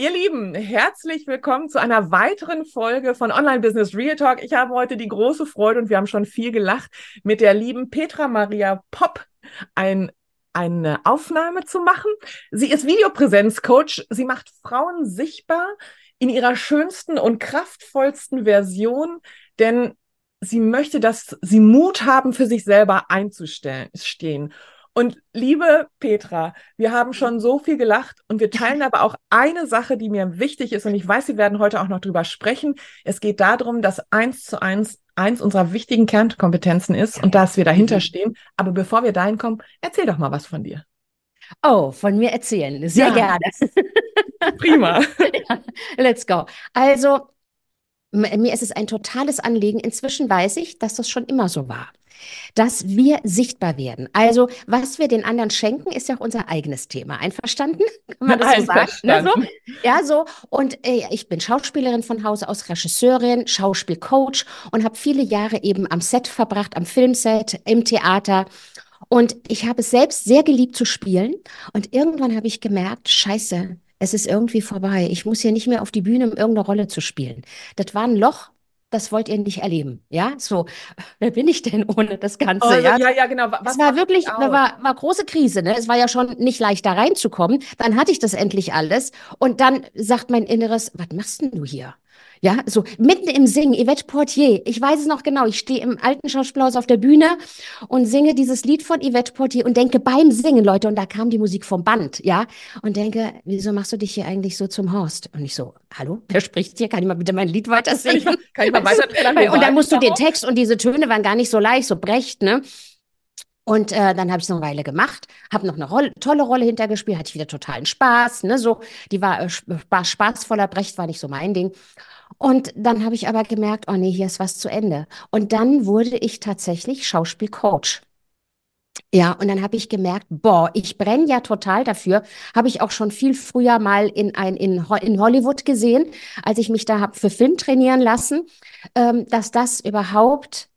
Ihr Lieben, herzlich willkommen zu einer weiteren Folge von Online Business Real Talk. Ich habe heute die große Freude und wir haben schon viel gelacht, mit der lieben Petra Maria Popp ein eine Aufnahme zu machen. Sie ist Videopräsenzcoach. Sie macht Frauen sichtbar in ihrer schönsten und kraftvollsten Version, denn sie möchte, dass sie Mut haben, für sich selber einzustehen. Und liebe Petra, wir haben schon so viel gelacht und wir teilen aber auch eine Sache, die mir wichtig ist und ich weiß, wir werden heute auch noch drüber sprechen. Es geht darum, dass eins zu eins eins unserer wichtigen Kernkompetenzen ist und dass wir dahinter mhm. stehen. Aber bevor wir dahin kommen, erzähl doch mal was von dir. Oh, von mir erzählen. Sehr ja. gerne. Prima. let's go. Also, mir ist es ein totales Anliegen. Inzwischen weiß ich, dass das schon immer so war dass wir sichtbar werden. Also, was wir den anderen schenken, ist ja auch unser eigenes Thema. Einverstanden? Kann man das so sagen? Ne, so? Ja, so. Und äh, ich bin Schauspielerin von Hause aus, Regisseurin, Schauspielcoach und habe viele Jahre eben am Set verbracht, am Filmset, im Theater. Und ich habe es selbst sehr geliebt zu spielen. Und irgendwann habe ich gemerkt, scheiße, es ist irgendwie vorbei. Ich muss hier nicht mehr auf die Bühne, um irgendeine Rolle zu spielen. Das war ein Loch, das wollt ihr nicht erleben. Ja, so, wer bin ich denn ohne das Ganze? Oh, ja? ja, ja, genau. Was es war wirklich, war, war große Krise. Ne? Es war ja schon nicht leicht, da reinzukommen. Dann hatte ich das endlich alles. Und dann sagt mein Inneres, was machst denn du hier? Ja, so mitten im Singen, Yvette Portier. Ich weiß es noch genau. Ich stehe im alten Schauspielhaus auf der Bühne und singe dieses Lied von Yvette Portier und denke beim Singen, Leute, und da kam die Musik vom Band, ja, und denke, wieso machst du dich hier eigentlich so zum Horst? Und ich so, hallo, wer spricht hier? Kann ich mal bitte mein Lied weiter singen? Kann ich, kann ich mal weiter Und dann musst du den Text und diese Töne waren gar nicht so leicht, so brecht, ne? Und äh, dann habe ich es eine Weile gemacht, habe noch eine Rolle, tolle Rolle hintergespielt, hatte ich wieder totalen Spaß, ne, so, die war äh, spaßvoller, Brecht war nicht so mein Ding. Und dann habe ich aber gemerkt, oh nee, hier ist was zu Ende. Und dann wurde ich tatsächlich Schauspielcoach. Ja, und dann habe ich gemerkt, boah, ich brenne ja total dafür. Habe ich auch schon viel früher mal in, ein, in, in Hollywood gesehen, als ich mich da habe für Film trainieren lassen, ähm, dass das überhaupt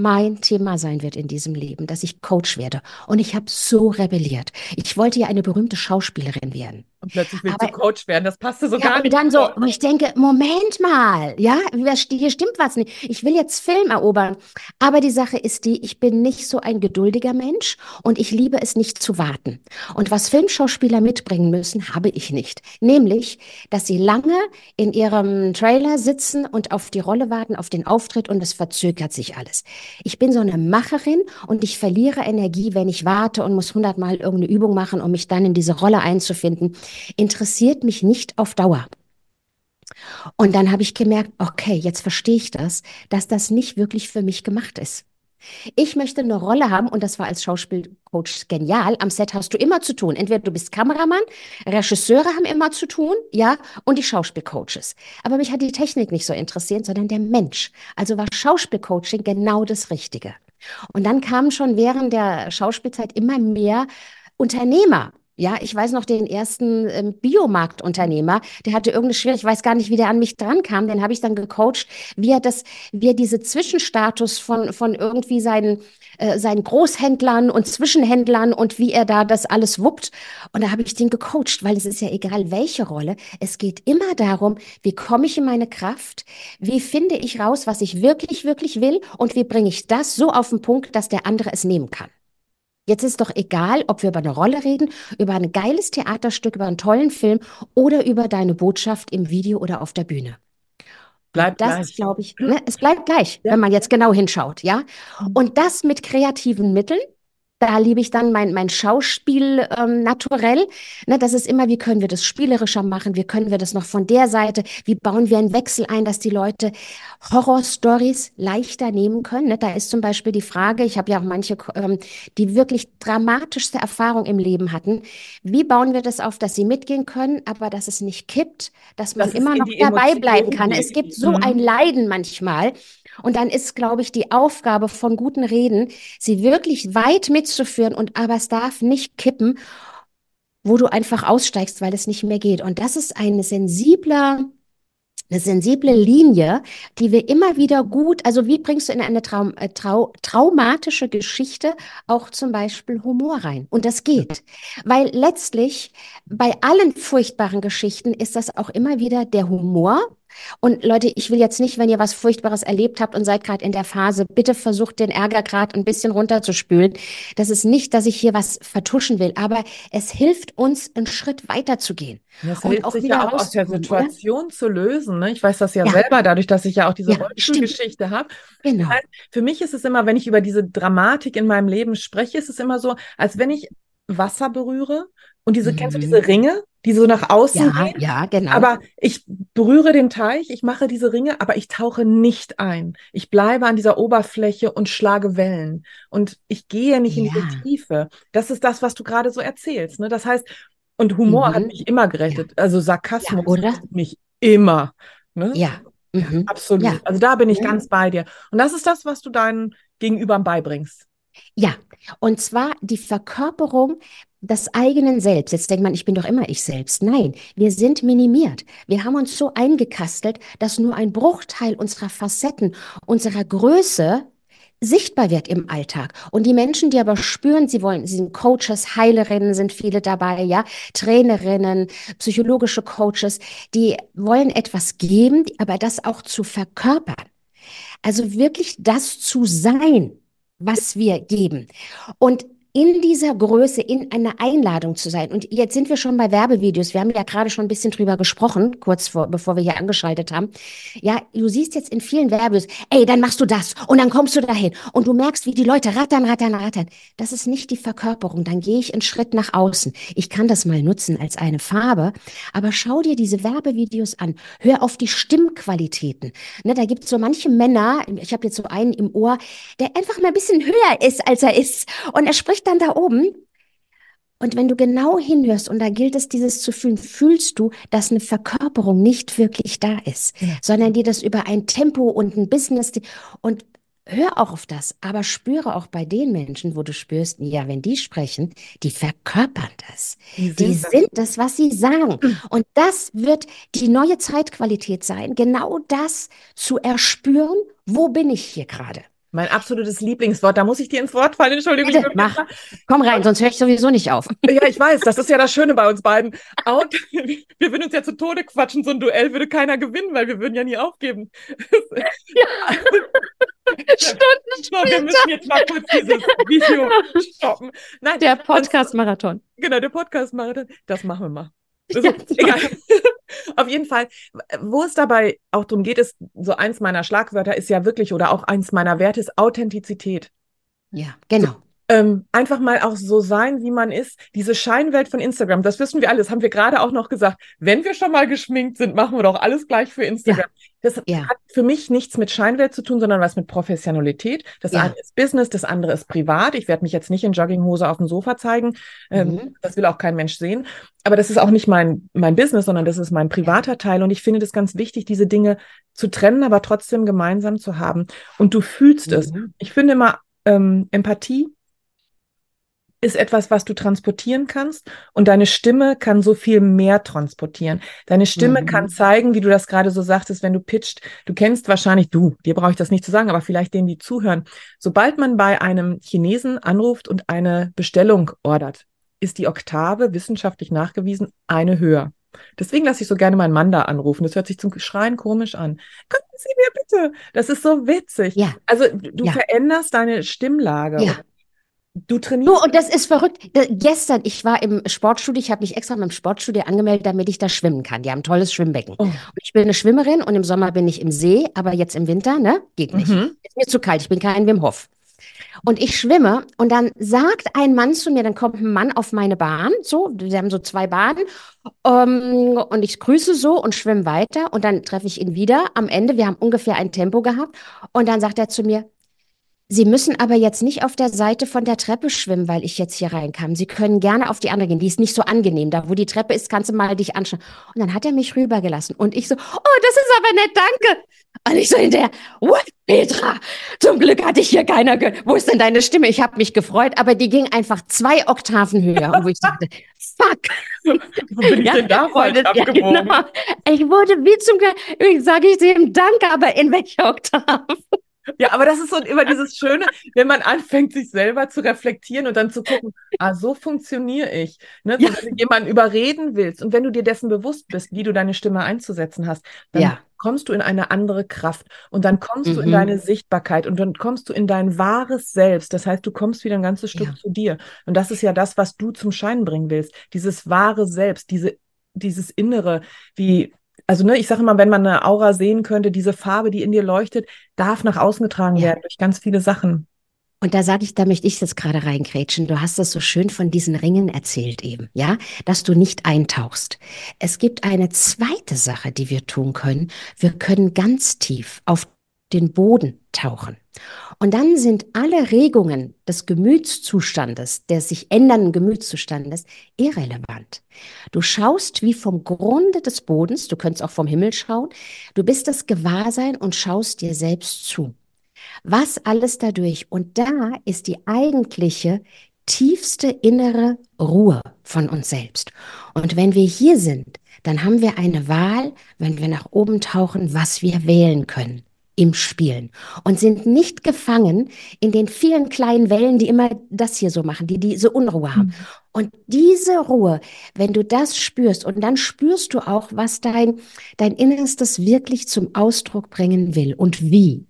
mein Thema sein wird in diesem Leben, dass ich Coach werde. Und ich habe so rebelliert. Ich wollte ja eine berühmte Schauspielerin werden. Und plötzlich willst Aber, du Coach werden, das passte so ja, gar nicht. Und dann so, ich denke, Moment mal, ja, hier stimmt was nicht. Ich will jetzt Film erobern. Aber die Sache ist die, ich bin nicht so ein geduldiger Mensch und ich liebe es nicht zu warten. Und was Filmschauspieler mitbringen müssen, habe ich nicht. Nämlich, dass sie lange in ihrem Trailer sitzen und auf die Rolle warten, auf den Auftritt und es verzögert sich alles. Ich bin so eine Macherin und ich verliere Energie, wenn ich warte und muss hundertmal irgendeine Übung machen, um mich dann in diese Rolle einzufinden interessiert mich nicht auf Dauer. Und dann habe ich gemerkt, okay, jetzt verstehe ich das, dass das nicht wirklich für mich gemacht ist. Ich möchte eine Rolle haben, und das war als Schauspielcoach genial. Am Set hast du immer zu tun. Entweder du bist Kameramann, Regisseure haben immer zu tun, ja, und die Schauspielcoaches. Aber mich hat die Technik nicht so interessiert, sondern der Mensch. Also war Schauspielcoaching genau das Richtige. Und dann kamen schon während der Schauspielzeit immer mehr Unternehmer ja, ich weiß noch den ersten ähm, Biomarktunternehmer, der hatte irgendeine Schwierigkeit, ich weiß gar nicht, wie der an mich dran kam, den habe ich dann gecoacht, wie er das, wie er diese Zwischenstatus von, von irgendwie seinen, äh, seinen Großhändlern und Zwischenhändlern und wie er da das alles wuppt. Und da habe ich den gecoacht, weil es ist ja egal, welche Rolle. Es geht immer darum, wie komme ich in meine Kraft? Wie finde ich raus, was ich wirklich, wirklich will? Und wie bringe ich das so auf den Punkt, dass der andere es nehmen kann? Jetzt ist doch egal, ob wir über eine Rolle reden, über ein geiles Theaterstück, über einen tollen Film oder über deine Botschaft im Video oder auf der Bühne. Bleibt das gleich. glaube ich, ne, es bleibt gleich, ja. wenn man jetzt genau hinschaut, ja. Mhm. Und das mit kreativen Mitteln, da liebe ich dann mein, mein Schauspiel ähm, naturell. Ne, das ist immer, wie können wir das spielerischer machen? Wie können wir das noch von der Seite? Wie bauen wir einen Wechsel ein, dass die Leute Horrorstories leichter nehmen können? Ne, da ist zum Beispiel die Frage, ich habe ja auch manche, ähm, die wirklich dramatischste Erfahrung im Leben hatten. Wie bauen wir das auf, dass sie mitgehen können, aber dass es nicht kippt, dass man das immer noch dabei bleiben kann? Es gibt so mhm. ein Leiden manchmal. Und dann ist, glaube ich, die Aufgabe von guten Reden, sie wirklich weit mitzuführen und aber es darf nicht kippen, wo du einfach aussteigst, weil es nicht mehr geht. Und das ist ein sensibler, eine sensible Linie, die wir immer wieder gut, also wie bringst du in eine Traum, äh, trau, traumatische Geschichte auch zum Beispiel Humor rein? Und das geht, weil letztlich bei allen furchtbaren Geschichten ist das auch immer wieder der Humor, und Leute, ich will jetzt nicht, wenn ihr was Furchtbares erlebt habt und seid gerade in der Phase, bitte versucht den Ärger gerade ein bisschen runterzuspülen. Das ist nicht, dass ich hier was vertuschen will, aber es hilft uns, einen Schritt weiter zu gehen. Das und hilft auch sich ja auch aus der Situation oder? zu lösen. Ne? Ich weiß das ja, ja, selber, dadurch, dass ich ja auch diese ja, Rollstuhlgeschichte habe. Genau. Für mich ist es immer, wenn ich über diese Dramatik in meinem Leben spreche, ist es immer so, als wenn ich Wasser berühre und diese, mhm. kennst du diese mhm. Ringe, die so nach außen ja, gehen? Ja, genau. Aber ich berühre den Teich, ich mache diese Ringe, aber ich tauche nicht ein. Ich bleibe an dieser Oberfläche und schlage Wellen. Und ich gehe nicht ja. in die Tiefe. Das ist das, was du gerade so erzählst. Ne? Das heißt, und Humor mhm. hat mich immer gerettet. Ja. Also Sarkasmus ja, oder? mich immer. Ne? Ja. Mhm. Absolut. Also da bin ich ganz bei dir. Und das ist das, was du deinen Gegenübern beibringst. Ja, und zwar die Verkörperung des eigenen Selbst. Jetzt denkt man, ich bin doch immer ich selbst. Nein, wir sind minimiert. Wir haben uns so eingekastelt, dass nur ein Bruchteil unserer Facetten, unserer Größe sichtbar wird im Alltag. Und die Menschen, die aber spüren, sie wollen, sie sind Coaches, Heilerinnen sind viele dabei, ja, Trainerinnen, psychologische Coaches, die wollen etwas geben, aber das auch zu verkörpern. Also wirklich das zu sein, was wir geben. Und in dieser Größe in einer Einladung zu sein. Und jetzt sind wir schon bei Werbevideos. Wir haben ja gerade schon ein bisschen drüber gesprochen, kurz vor, bevor wir hier angeschaltet haben. Ja, du siehst jetzt in vielen Werbevideos, ey, dann machst du das und dann kommst du dahin und du merkst, wie die Leute rattern, rattern, rattern. Das ist nicht die Verkörperung. Dann gehe ich einen Schritt nach außen. Ich kann das mal nutzen als eine Farbe, aber schau dir diese Werbevideos an. Hör auf die Stimmqualitäten. Ne, da gibt es so manche Männer, ich habe jetzt so einen im Ohr, der einfach mal ein bisschen höher ist, als er ist. Und er spricht dann da oben. Und wenn du genau hinhörst, und da gilt es, dieses zu fühlen, fühlst du, dass eine Verkörperung nicht wirklich da ist, ja. sondern dir das über ein Tempo und ein Business und hör auch auf das, aber spüre auch bei den Menschen, wo du spürst, ja, wenn die sprechen, die verkörpern das. Die sind, die sind das, was sie sagen. Und das wird die neue Zeitqualität sein, genau das zu erspüren, wo bin ich hier gerade? Mein absolutes Lieblingswort. Da muss ich dir ins Wort fallen. Entschuldigung. Bitte, mach. Komm rein, sonst höre ich sowieso nicht auf. Ja, ich weiß. Das ist ja das Schöne bei uns beiden. Out, wir würden uns ja zu Tode quatschen. So ein Duell würde keiner gewinnen, weil wir würden ja nie aufgeben. Ja. Stunden so, wir müssen jetzt mal kurz dieses Video stoppen. Nein, der Podcast-Marathon. Genau, der Podcast-Marathon. Das machen wir mal. Also, egal. Auf jeden Fall, wo es dabei auch darum geht, ist, so eins meiner Schlagwörter ist ja wirklich oder auch eins meiner Werte ist Authentizität. Ja, genau. Ähm, einfach mal auch so sein, wie man ist. Diese Scheinwelt von Instagram, das wissen wir alles, haben wir gerade auch noch gesagt. Wenn wir schon mal geschminkt sind, machen wir doch alles gleich für Instagram. Ja. Das ja. hat für mich nichts mit Scheinwelt zu tun, sondern was mit Professionalität. Das ja. eine ist Business, das andere ist privat. Ich werde mich jetzt nicht in Jogginghose auf dem Sofa zeigen. Ähm, mhm. Das will auch kein Mensch sehen. Aber das ist auch nicht mein, mein Business, sondern das ist mein privater Teil. Und ich finde das ganz wichtig, diese Dinge zu trennen, aber trotzdem gemeinsam zu haben. Und du fühlst mhm. es. Ich finde immer ähm, Empathie ist etwas, was du transportieren kannst und deine Stimme kann so viel mehr transportieren. Deine Stimme mhm. kann zeigen, wie du das gerade so sagtest, wenn du pitcht. Du kennst wahrscheinlich, du, dir brauche ich das nicht zu sagen, aber vielleicht denen, die zuhören. Sobald man bei einem Chinesen anruft und eine Bestellung ordert, ist die Oktave wissenschaftlich nachgewiesen eine höher. Deswegen lasse ich so gerne meinen Mann da anrufen. Das hört sich zum Schreien komisch an. Können Sie mir bitte? Das ist so witzig. Ja. Also du ja. veränderst deine Stimmlage. Ja. Du trainierst. Du, und das ist verrückt. Gestern, ich war im Sportstudio, ich habe mich extra beim Sportstudio angemeldet, damit ich da schwimmen kann. Die haben ein tolles Schwimmbecken. Oh. ich bin eine Schwimmerin und im Sommer bin ich im See, aber jetzt im Winter, ne? Geht nicht. Mhm. Ist mir zu kalt, ich bin kein Wim Hof. Und ich schwimme und dann sagt ein Mann zu mir, dann kommt ein Mann auf meine Bahn, so, wir haben so zwei Bahnen ähm, und ich grüße so und schwimme weiter und dann treffe ich ihn wieder am Ende, wir haben ungefähr ein Tempo gehabt und dann sagt er zu mir, Sie müssen aber jetzt nicht auf der Seite von der Treppe schwimmen, weil ich jetzt hier reinkam. Sie können gerne auf die andere gehen. Die ist nicht so angenehm. Da, wo die Treppe ist, kannst du mal dich anschauen. Und dann hat er mich rübergelassen. Und ich so, oh, das ist aber nett, danke. Und ich so hinterher, what, Petra? Zum Glück hatte ich hier keiner gehört. Wo ist denn deine Stimme? Ich habe mich gefreut, aber die ging einfach zwei Oktaven höher. Und wo ich dachte, fuck. Wo bin ich ja, denn da falsch ja, abgebogen? Genau. Ich wurde wie zum, ich sage ich dem Danke, aber in welcher Oktave? Ja, aber das ist so immer dieses Schöne, wenn man anfängt, sich selber zu reflektieren und dann zu gucken, ah, so funktioniere ich. Ne? So, ja. Wenn du jemanden überreden willst und wenn du dir dessen bewusst bist, wie du deine Stimme einzusetzen hast, dann ja. kommst du in eine andere Kraft und dann kommst mhm. du in mhm. deine Sichtbarkeit und dann kommst du in dein wahres Selbst. Das heißt, du kommst wieder ein ganzes Stück ja. zu dir. Und das ist ja das, was du zum Schein bringen willst. Dieses wahre Selbst, diese dieses Innere, wie also ne, ich sage immer, wenn man eine Aura sehen könnte, diese Farbe, die in dir leuchtet, darf nach außen getragen ja. werden durch ganz viele Sachen. Und da sage ich, da möchte ich jetzt gerade reingrätschen. Du hast das so schön von diesen Ringen erzählt eben, ja, dass du nicht eintauchst. Es gibt eine zweite Sache, die wir tun können. Wir können ganz tief auf den Boden tauchen. Und dann sind alle Regungen des Gemütszustandes, des sich ändernden Gemütszustandes, irrelevant. Du schaust wie vom Grunde des Bodens, du könntest auch vom Himmel schauen, du bist das Gewahrsein und schaust dir selbst zu. Was alles dadurch? Und da ist die eigentliche tiefste innere Ruhe von uns selbst. Und wenn wir hier sind, dann haben wir eine Wahl, wenn wir nach oben tauchen, was wir wählen können im Spielen und sind nicht gefangen in den vielen kleinen Wellen, die immer das hier so machen, die diese Unruhe haben. Mhm. Und diese Ruhe, wenn du das spürst und dann spürst du auch, was dein, dein Innerstes wirklich zum Ausdruck bringen will und wie.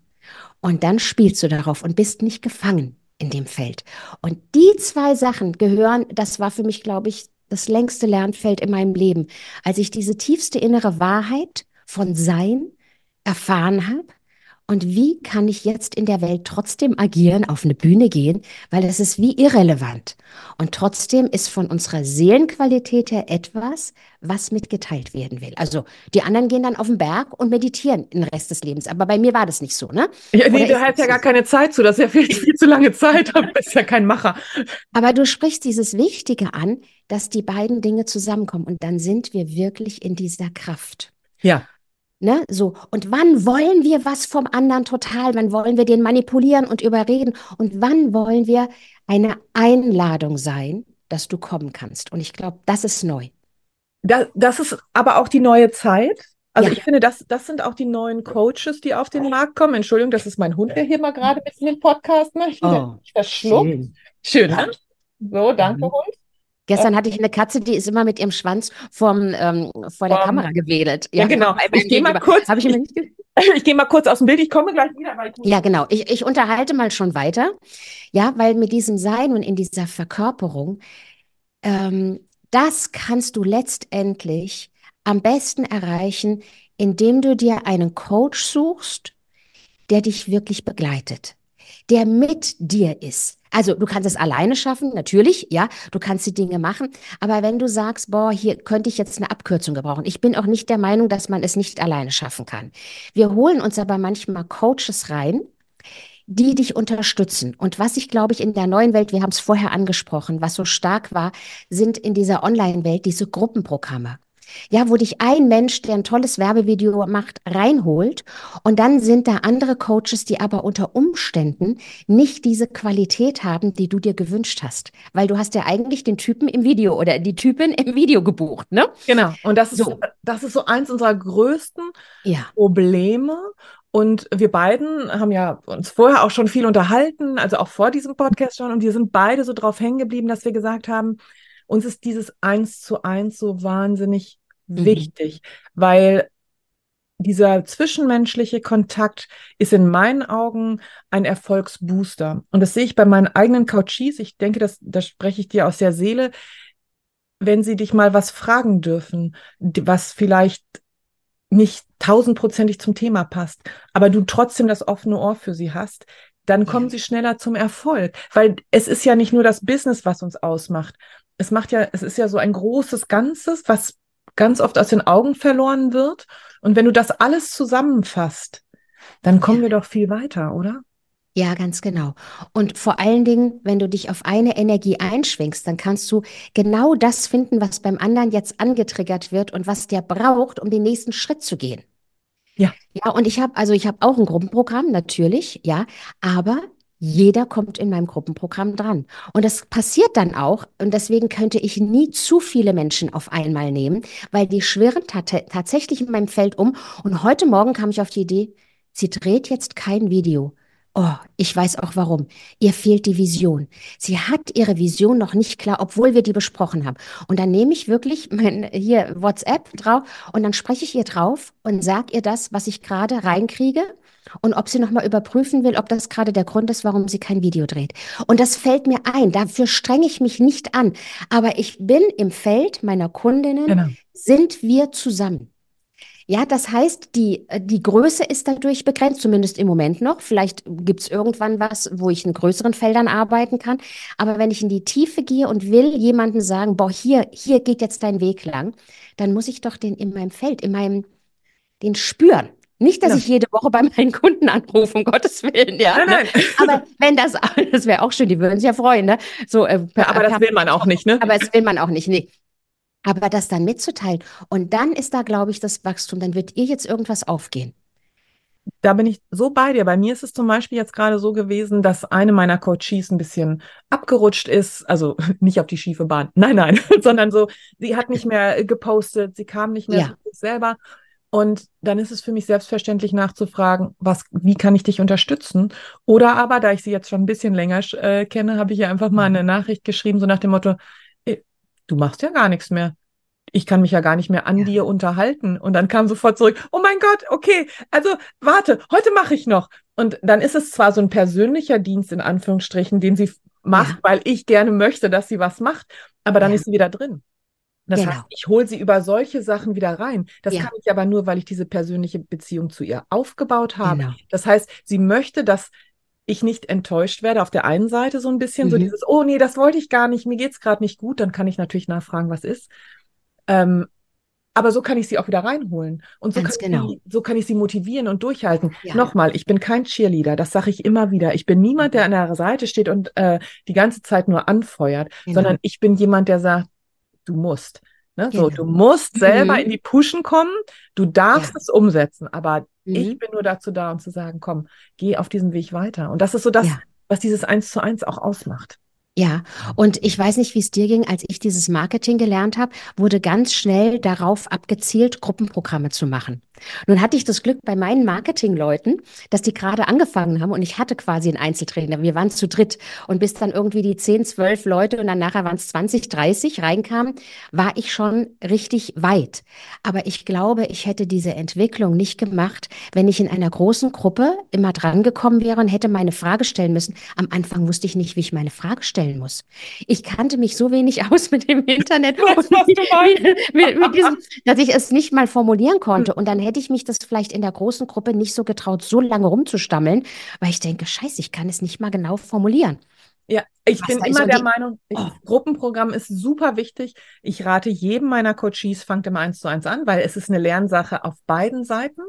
Und dann spielst du darauf und bist nicht gefangen in dem Feld. Und die zwei Sachen gehören, das war für mich, glaube ich, das längste Lernfeld in meinem Leben, als ich diese tiefste innere Wahrheit von Sein erfahren habe und wie kann ich jetzt in der Welt trotzdem agieren, auf eine Bühne gehen, weil es ist wie irrelevant. Und trotzdem ist von unserer Seelenqualität her etwas, was mitgeteilt werden will. Also die anderen gehen dann auf den Berg und meditieren den Rest des Lebens. Aber bei mir war das nicht so, ne? Ja, nee, du hast ja gar keine Zeit zu. Das ist ja viel, viel zu lange Zeit. Du bist ja kein Macher. Aber du sprichst dieses Wichtige an, dass die beiden Dinge zusammenkommen. Und dann sind wir wirklich in dieser Kraft. Ja. Ne, so. Und wann wollen wir was vom anderen total? Wann wollen wir den manipulieren und überreden? Und wann wollen wir eine Einladung sein, dass du kommen kannst? Und ich glaube, das ist neu. Das, das ist aber auch die neue Zeit. Also ja. ich finde, das, das sind auch die neuen Coaches, die auf den Markt kommen. Entschuldigung, das ist mein Hund, der hier mal gerade mit in den Podcast möchte. Oh, verschluckt. Schön, schön ne? So, danke, mhm. Hund. Gestern hatte ich eine Katze, die ist immer mit ihrem Schwanz vom, ähm, vor der um, Kamera gewedelt. Ja, ja genau. Ich gehe mal kurz. ich, ich, ich gehe mal kurz aus dem Bild. Ich komme gleich wieder. Weil ja, genau. Ich, ich unterhalte mal schon weiter. Ja, weil mit diesem Sein und in dieser Verkörperung, ähm, das kannst du letztendlich am besten erreichen, indem du dir einen Coach suchst, der dich wirklich begleitet, der mit dir ist also du kannst es alleine schaffen, natürlich, ja, du kannst die Dinge machen, aber wenn du sagst, boah, hier könnte ich jetzt eine Abkürzung gebrauchen. Ich bin auch nicht der Meinung, dass man es nicht alleine schaffen kann. Wir holen uns aber manchmal Coaches rein, die dich unterstützen. Und was ich glaube ich in der neuen Welt, wir haben es vorher angesprochen, was so stark war, sind in dieser Online-Welt diese Gruppenprogramme. Ja, wo dich ein Mensch, der ein tolles Werbevideo macht, reinholt und dann sind da andere Coaches, die aber unter Umständen nicht diese Qualität haben, die du dir gewünscht hast, weil du hast ja eigentlich den Typen im Video oder die Typin im Video gebucht, ne? Genau. Und das ist so, das ist so eins unserer größten ja. Probleme. Und wir beiden haben ja uns vorher auch schon viel unterhalten, also auch vor diesem Podcast schon. Und wir sind beide so drauf hängen geblieben, dass wir gesagt haben, uns ist dieses Eins zu eins so wahnsinnig mhm. wichtig, weil dieser zwischenmenschliche Kontakt ist in meinen Augen ein Erfolgsbooster. Und das sehe ich bei meinen eigenen Coaches. Ich denke, das, das spreche ich dir aus der Seele. Wenn sie dich mal was fragen dürfen, was vielleicht nicht tausendprozentig zum Thema passt, aber du trotzdem das offene Ohr für sie hast, dann kommen ja. sie schneller zum Erfolg. Weil es ist ja nicht nur das Business, was uns ausmacht, es macht ja, es ist ja so ein großes Ganzes, was ganz oft aus den Augen verloren wird. Und wenn du das alles zusammenfasst, dann kommen ja. wir doch viel weiter, oder? Ja, ganz genau. Und vor allen Dingen, wenn du dich auf eine Energie einschwingst, dann kannst du genau das finden, was beim anderen jetzt angetriggert wird und was der braucht, um den nächsten Schritt zu gehen. Ja. Ja, und ich habe, also ich habe auch ein Gruppenprogramm, natürlich, ja, aber jeder kommt in meinem Gruppenprogramm dran. Und das passiert dann auch. Und deswegen könnte ich nie zu viele Menschen auf einmal nehmen, weil die schwirren tatsächlich in meinem Feld um. Und heute Morgen kam ich auf die Idee, sie dreht jetzt kein Video. Oh, ich weiß auch warum. Ihr fehlt die Vision. Sie hat ihre Vision noch nicht klar, obwohl wir die besprochen haben. Und dann nehme ich wirklich mein hier WhatsApp drauf und dann spreche ich ihr drauf und sage ihr das, was ich gerade reinkriege und ob sie nochmal überprüfen will, ob das gerade der Grund ist, warum sie kein Video dreht. Und das fällt mir ein. Dafür strenge ich mich nicht an. Aber ich bin im Feld meiner Kundinnen, genau. sind wir zusammen. Ja, das heißt, die, äh, die Größe ist dadurch begrenzt, zumindest im Moment noch. Vielleicht gibt es irgendwann was, wo ich in größeren Feldern arbeiten kann. Aber wenn ich in die Tiefe gehe und will jemandem sagen, boah, hier, hier geht jetzt dein Weg lang, dann muss ich doch den in meinem Feld, in meinem, den spüren. Nicht, dass ja. ich jede Woche bei meinen Kunden anrufe, um Gottes Willen, ja. Nein, nein. Aber wenn das, das wäre auch schön, die würden sich ja freuen, ne? So, äh, ja, aber das will man auch nicht, ne? Aber das will man auch nicht, nee. Aber das dann mitzuteilen und dann ist da, glaube ich, das Wachstum, dann wird ihr jetzt irgendwas aufgehen. Da bin ich so bei dir. Bei mir ist es zum Beispiel jetzt gerade so gewesen, dass eine meiner Coaches ein bisschen abgerutscht ist. Also nicht auf die schiefe Bahn. Nein, nein, sondern so, sie hat nicht mehr gepostet, sie kam nicht mehr ja. selber. Und dann ist es für mich selbstverständlich nachzufragen, was, wie kann ich dich unterstützen? Oder aber, da ich sie jetzt schon ein bisschen länger äh, kenne, habe ich ihr einfach mal mhm. eine Nachricht geschrieben, so nach dem Motto, du machst ja gar nichts mehr. Ich kann mich ja gar nicht mehr an ja. dir unterhalten. Und dann kam sofort zurück, oh mein Gott, okay, also warte, heute mache ich noch. Und dann ist es zwar so ein persönlicher Dienst in Anführungsstrichen, den sie macht, ja. weil ich gerne möchte, dass sie was macht, aber dann ja. ist sie wieder drin. Das genau. heißt, ich hole sie über solche Sachen wieder rein. Das ja. kann ich aber nur, weil ich diese persönliche Beziehung zu ihr aufgebaut habe. Genau. Das heißt, sie möchte, dass ich nicht enttäuscht werde, auf der einen Seite so ein bisschen, mhm. so dieses, oh nee, das wollte ich gar nicht, mir geht's gerade nicht gut, dann kann ich natürlich nachfragen, was ist. Ähm, aber so kann ich sie auch wieder reinholen. Und so, kann, genau. sie, so kann ich sie motivieren und durchhalten. Ja. Nochmal, ich bin kein Cheerleader, das sage ich immer wieder. Ich bin niemand, der mhm. an der Seite steht und äh, die ganze Zeit nur anfeuert, genau. sondern ich bin jemand, der sagt, du musst. Ne? Genau. So, du musst selber mhm. in die Pushen kommen, du darfst ja. es umsetzen, aber Mhm. Ich bin nur dazu da, um zu sagen, komm, geh auf diesem Weg weiter. Und das ist so das, ja. was dieses Eins zu eins auch ausmacht. Ja, und ich weiß nicht, wie es dir ging, als ich dieses Marketing gelernt habe, wurde ganz schnell darauf abgezielt, Gruppenprogramme zu machen. Nun hatte ich das Glück bei meinen Marketingleuten, dass die gerade angefangen haben und ich hatte quasi einen Einzeltrainer. Wir waren zu dritt und bis dann irgendwie die 10, 12 Leute und dann nachher waren es 20, 30 reinkamen, war ich schon richtig weit. Aber ich glaube, ich hätte diese Entwicklung nicht gemacht, wenn ich in einer großen Gruppe immer drangekommen wäre und hätte meine Frage stellen müssen. Am Anfang wusste ich nicht, wie ich meine Frage stellen muss. Ich kannte mich so wenig aus mit dem Internet, mit, mit, mit diesem, dass ich es nicht mal formulieren konnte. Und dann hätte ich mich das vielleicht in der großen Gruppe nicht so getraut, so lange rumzustammeln, weil ich denke, scheiße, ich kann es nicht mal genau formulieren. Ja, ich Was bin immer der Meinung, oh. Gruppenprogramm ist super wichtig. Ich rate jedem meiner Coaches, fangt immer eins zu eins an, weil es ist eine Lernsache auf beiden Seiten.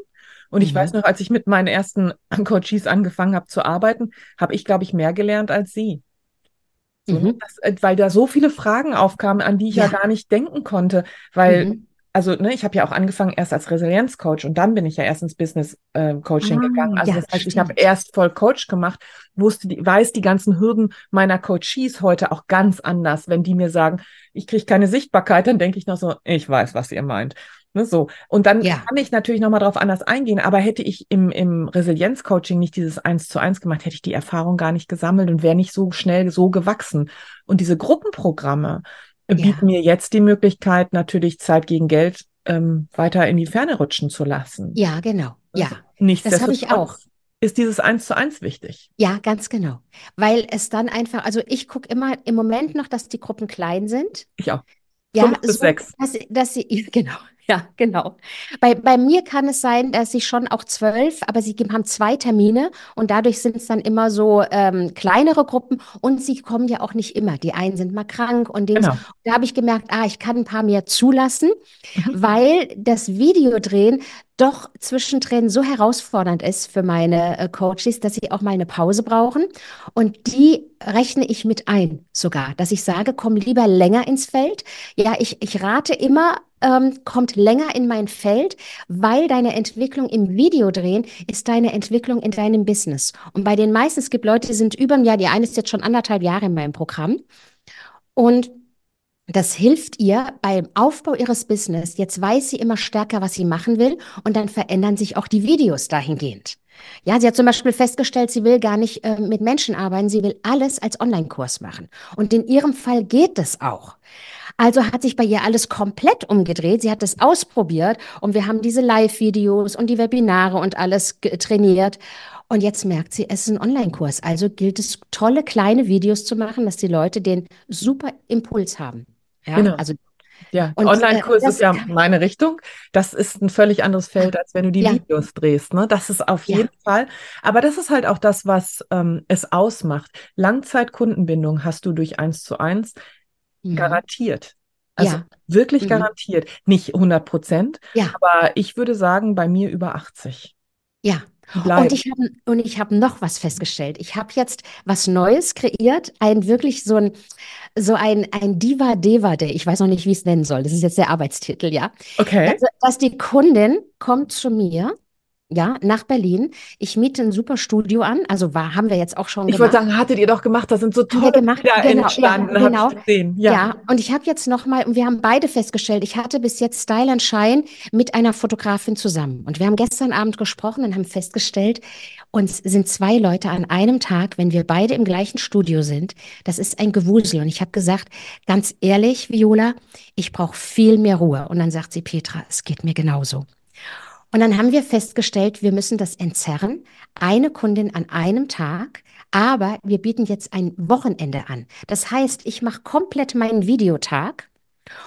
Und ich mhm. weiß noch, als ich mit meinen ersten Coaches angefangen habe zu arbeiten, habe ich, glaube ich, mehr gelernt als sie. So, mhm. das, äh, weil da so viele Fragen aufkamen, an die ich ja, ja gar nicht denken konnte, weil mhm also ne, ich habe ja auch angefangen erst als Resilienzcoach und dann bin ich ja erst ins Business äh, Coaching ah, gegangen. Also ja, das heißt, stimmt. ich habe erst voll Coach gemacht, wusste die, weiß die ganzen Hürden meiner Coaches heute auch ganz anders. Wenn die mir sagen, ich kriege keine Sichtbarkeit, dann denke ich noch so, ich weiß, was ihr meint. Ne, so. Und dann ja. kann ich natürlich nochmal drauf anders eingehen, aber hätte ich im, im Resilienz-Coaching nicht dieses Eins zu eins gemacht, hätte ich die Erfahrung gar nicht gesammelt und wäre nicht so schnell so gewachsen. Und diese Gruppenprogramme, bieten mir jetzt die Möglichkeit, natürlich Zeit gegen Geld ähm, weiter in die Ferne rutschen zu lassen. Ja, genau. Ja. Nicht das habe ich auch. Ist dieses Eins zu eins wichtig? Ja, ganz genau. Weil es dann einfach, also ich gucke immer im Moment noch, dass die Gruppen klein sind. Ich auch. Ja, Fünf bis so, sechs. Dass, dass sie, genau. Ja, genau. Bei, bei mir kann es sein, dass ich schon auch zwölf, aber sie haben zwei Termine und dadurch sind es dann immer so ähm, kleinere Gruppen und sie kommen ja auch nicht immer. Die einen sind mal krank und. Genau. Da habe ich gemerkt, ah, ich kann ein paar mehr zulassen, Mhm. weil das Videodrehen doch zwischendrin so herausfordernd ist für meine äh, Coaches, dass sie auch mal eine Pause brauchen. Und die rechne ich mit ein sogar, dass ich sage, komm lieber länger ins Feld. Ja, ich, ich rate immer, ähm, kommt länger in mein Feld, weil deine Entwicklung im Videodrehen ist deine Entwicklung in deinem Business. Und bei den meisten, es gibt Leute, die sind über ein Jahr, die eine ist jetzt schon anderthalb Jahre in meinem Programm. Und das hilft ihr beim Aufbau ihres Business. Jetzt weiß sie immer stärker, was sie machen will und dann verändern sich auch die Videos dahingehend. Ja, sie hat zum Beispiel festgestellt, sie will gar nicht äh, mit Menschen arbeiten, sie will alles als Online-Kurs machen. Und in ihrem Fall geht es auch. Also hat sich bei ihr alles komplett umgedreht. Sie hat es ausprobiert und wir haben diese Live-Videos und die Webinare und alles trainiert. Und jetzt merkt sie, es ist ein Online-Kurs. Also gilt es, tolle kleine Videos zu machen, dass die Leute den super Impuls haben. Ja, Genau. also Ja, Und, Online-Kurs äh, ist ja meine Richtung. Das ist ein völlig anderes Feld, als wenn du die Ja. Videos drehst. Ne? Das ist auf Ja. jeden Fall. Aber das ist halt auch das, was ähm, es ausmacht. Langzeitkundenbindung hast du durch eins zu eins mhm. garantiert. Also Ja. wirklich Mhm. garantiert. Nicht 100 Prozent, Ja. aber ich würde sagen, bei mir über 80. Ja. Die bleiben. Und ich habe und ich habe noch was festgestellt. Ich habe jetzt was Neues kreiert, ein wirklich so ein so ein ein Diva Deva Day. Ich weiß noch nicht, wie ich es nennen soll. Das ist jetzt der Arbeitstitel, ja. okay. Also, dass die Kundin kommt zu mir, ja, nach Berlin. Ich miete ein super Studio an. Also war, haben wir jetzt auch schon Ich wollte gemacht. sagen, hattet ihr doch gemacht, da sind so tolle gemacht, Bilder genau, ja, entstanden, genau. habe ich gesehen. Ja. Ja, und ich habe jetzt noch mal, und wir haben beide festgestellt, ich hatte bis jetzt Style and Shine mit einer Fotografin zusammen. Und wir haben gestern Abend gesprochen und haben festgestellt, uns sind zwei Leute an einem Tag, wenn wir beide im gleichen Studio sind, das ist ein Gewusel. Und ich habe gesagt, ganz ehrlich, Viola, ich brauche viel mehr Ruhe. Und dann sagt sie, Petra, es geht mir genauso. Und dann haben wir festgestellt, wir müssen das entzerren. Eine Kundin an einem Tag, aber wir bieten jetzt ein Wochenende an. Das heißt, ich mache komplett meinen Videotag.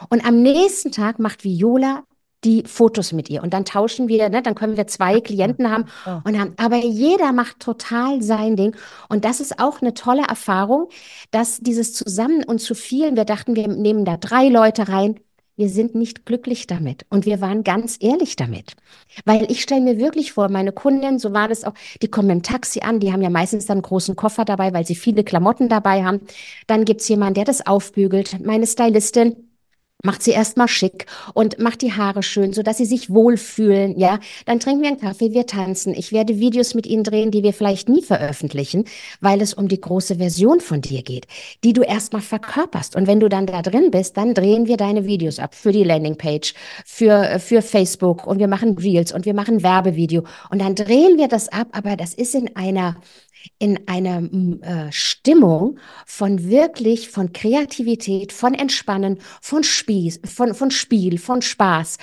Und am nächsten Tag macht Viola die Fotos mit ihr. Und dann tauschen wir, ne, dann können wir zwei Klienten haben und haben, aber jeder macht total sein Ding. Und das ist auch eine tolle Erfahrung, dass dieses Zusammen und zu vielen, wir dachten, wir nehmen da drei Leute rein, wir sind nicht glücklich damit und wir waren ganz ehrlich damit. Weil ich stelle mir wirklich vor, meine Kundin, so war das auch, die kommen dem Taxi an, die haben ja meistens dann einen großen Koffer dabei, weil sie viele Klamotten dabei haben. Dann gibt's jemanden, der das aufbügelt. Meine Stylistin macht sie erstmal schick und macht die Haare schön, so dass sie sich wohlfühlen, ja. Dann trinken wir einen Kaffee, wir tanzen. Ich werde Videos mit ihnen drehen, die wir vielleicht nie veröffentlichen, weil es um die große Version von dir geht, die du erstmal verkörperst. Und wenn du dann da drin bist, dann drehen wir deine Videos ab für die Landingpage, für, für Facebook und wir machen Reels und wir machen Werbevideo und dann drehen wir das ab, aber das ist in einer in einer äh, Stimmung von wirklich von Kreativität, von Entspannen, von Spieß, von, von Spiel, von Spaß.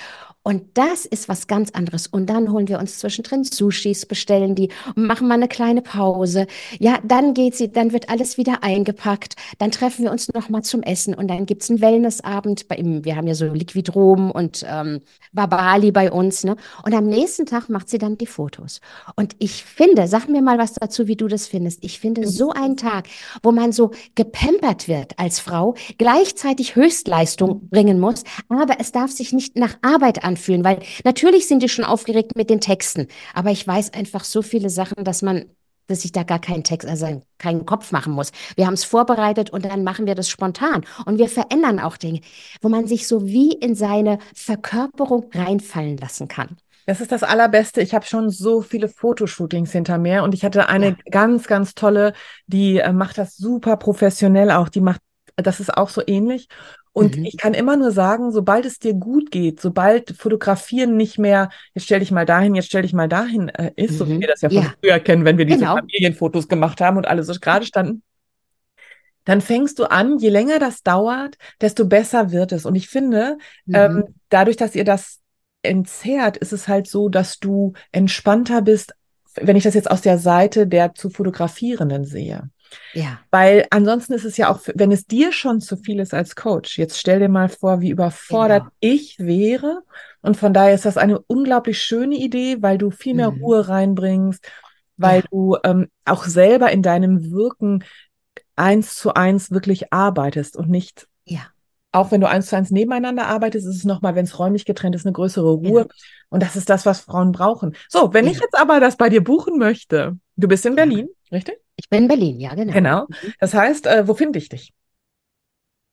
Und das ist was ganz anderes. Und dann holen wir uns zwischendrin Sushis, bestellen die und machen mal eine kleine Pause. Ja, dann geht sie, dann wird alles wieder eingepackt. Dann treffen wir uns noch mal zum Essen und dann gibt's einen Wellnessabend. Bei ihm, wir haben ja so Liquidrom und ähm, Babali bei uns. Ne? Und am nächsten Tag macht sie dann die Fotos. Und ich finde, sag mir mal was dazu, wie du das findest. Ich finde so einen Tag, wo man so gepampert wird als Frau, gleichzeitig Höchstleistung bringen muss, aber es darf sich nicht nach Arbeit anfühlen, weil natürlich sind die schon aufgeregt mit den Texten, aber ich weiß einfach so viele Sachen, dass man dass ich da gar keinen Text, also keinen Kopf machen muss. Wir haben es vorbereitet und dann machen wir das spontan. Und wir verändern auch Dinge, wo man sich so wie in seine Verkörperung reinfallen lassen kann. Das ist das Allerbeste. Ich habe schon so viele Fotoshootings hinter mir und ich hatte eine Ja. ganz, ganz tolle, die äh, macht das super professionell auch. Die macht, das ist auch so ähnlich. Und Mhm. ich kann immer nur sagen, sobald es dir gut geht, sobald Fotografieren nicht mehr, jetzt stell dich mal dahin, jetzt stell dich mal dahin äh, ist, so wie Mhm. wir das ja von Ja. früher kennen, wenn wir diese Genau. Familienfotos gemacht haben und alle so gerade standen, dann fängst du an, je länger das dauert, desto besser wird es. Und ich finde, Mhm. ähm, dadurch, dass ihr das entzerrt, ist es halt so, dass du entspannter bist wenn ich das jetzt aus der Seite der zu Fotografierenden sehe. Ja. Weil ansonsten ist es ja auch, wenn es dir schon zu viel ist als Coach, jetzt stell dir mal vor, wie überfordert Genau. ich wäre. Und von daher ist das eine unglaublich schöne Idee, weil du viel mehr Mhm. Ruhe reinbringst, weil Ja. du ähm, auch selber in deinem Wirken eins zu eins wirklich arbeitest und nicht Ja. auch wenn du eins zu eins nebeneinander arbeitest, ist es nochmal, wenn es räumlich getrennt ist, eine größere Ruhe. Und das ist das, was Frauen brauchen. So, wenn Ja. ich jetzt aber das bei dir buchen möchte, du bist in Ja. Berlin, richtig? Ich bin in Berlin, ja, genau. Genau. Das heißt, äh, wo finde ich dich?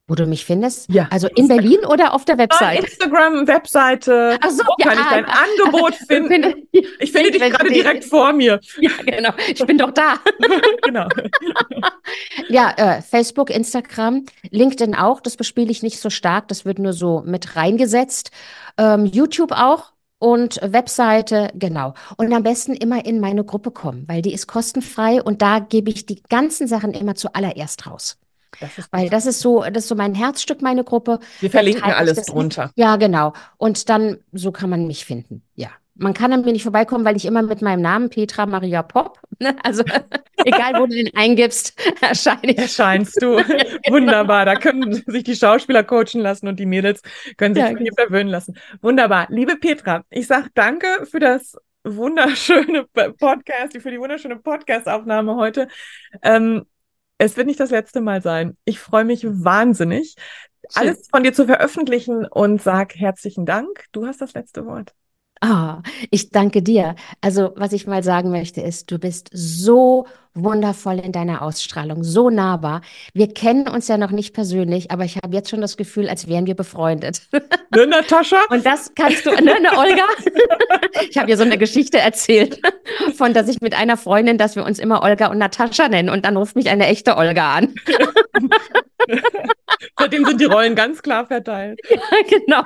Wo du mich findest? Ja. Also in Berlin oder auf der Website? Instagram, Webseite. Ach so, wo kann ja, ich dein Angebot finden? Finde- Ich finde dich gerade direkt vor mir. Ja, genau. Ich bin doch da. genau. Ja, äh, Facebook, Instagram, LinkedIn auch. Das bespiele ich nicht so stark. Das wird nur so mit reingesetzt. Ähm, YouTube auch. Und Webseite, genau. Und am besten immer in meine Gruppe kommen, weil die ist kostenfrei und da gebe ich die ganzen Sachen immer zuallererst raus. Das Weil das ist so, das ist so mein Herzstück, meine Gruppe. wir verlinken alles drunter. Ja, genau. Und dann, so kann man mich finden. Ja. Man kann an mir nicht vorbeikommen, weil ich immer mit meinem Namen Petra Maria Pop, ne? also egal wo du den eingibst, erscheine ich. Erscheinst du. Wunderbar. Da können sich die Schauspieler coachen lassen und die Mädels können sich Ja, von dir genau. verwöhnen lassen. Wunderbar. Liebe Petra, ich sage danke für das wunderschöne Podcast, für die wunderschöne Podcast-Aufnahme heute. Ähm, es wird nicht das letzte Mal sein. Ich freue mich wahnsinnig, alles von dir zu veröffentlichen und sag herzlichen Dank. Du hast das letzte Wort. Ah, ich danke dir. Also, was ich mal sagen möchte, ist, du bist so wundervoll in deiner Ausstrahlung, so nahbar. Wir kennen uns ja noch nicht persönlich, aber ich habe jetzt schon das Gefühl, als wären wir befreundet. Ne, Natascha? Und das kannst du, ne, ne, Olga? Ich habe dir so eine Geschichte erzählt, von dass ich mit einer Freundin, dass wir uns immer Olga und Natascha nennen und dann ruft mich eine echte Olga an. Seitdem sind die Rollen ganz klar verteilt. Genau.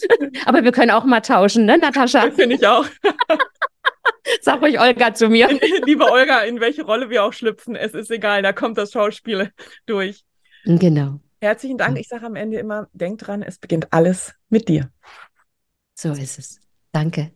Aber wir können auch mal tauschen, ne, Natascha? Finde ich auch. Sag ruhig Olga zu mir. Liebe Olga, in welche Rolle wir auch schlüpfen, es ist egal, da kommt das Schauspiel durch. Genau, Herzlichen Dank. Ich sage am Ende immer, denk dran, es beginnt alles mit dir. so ist es. Danke.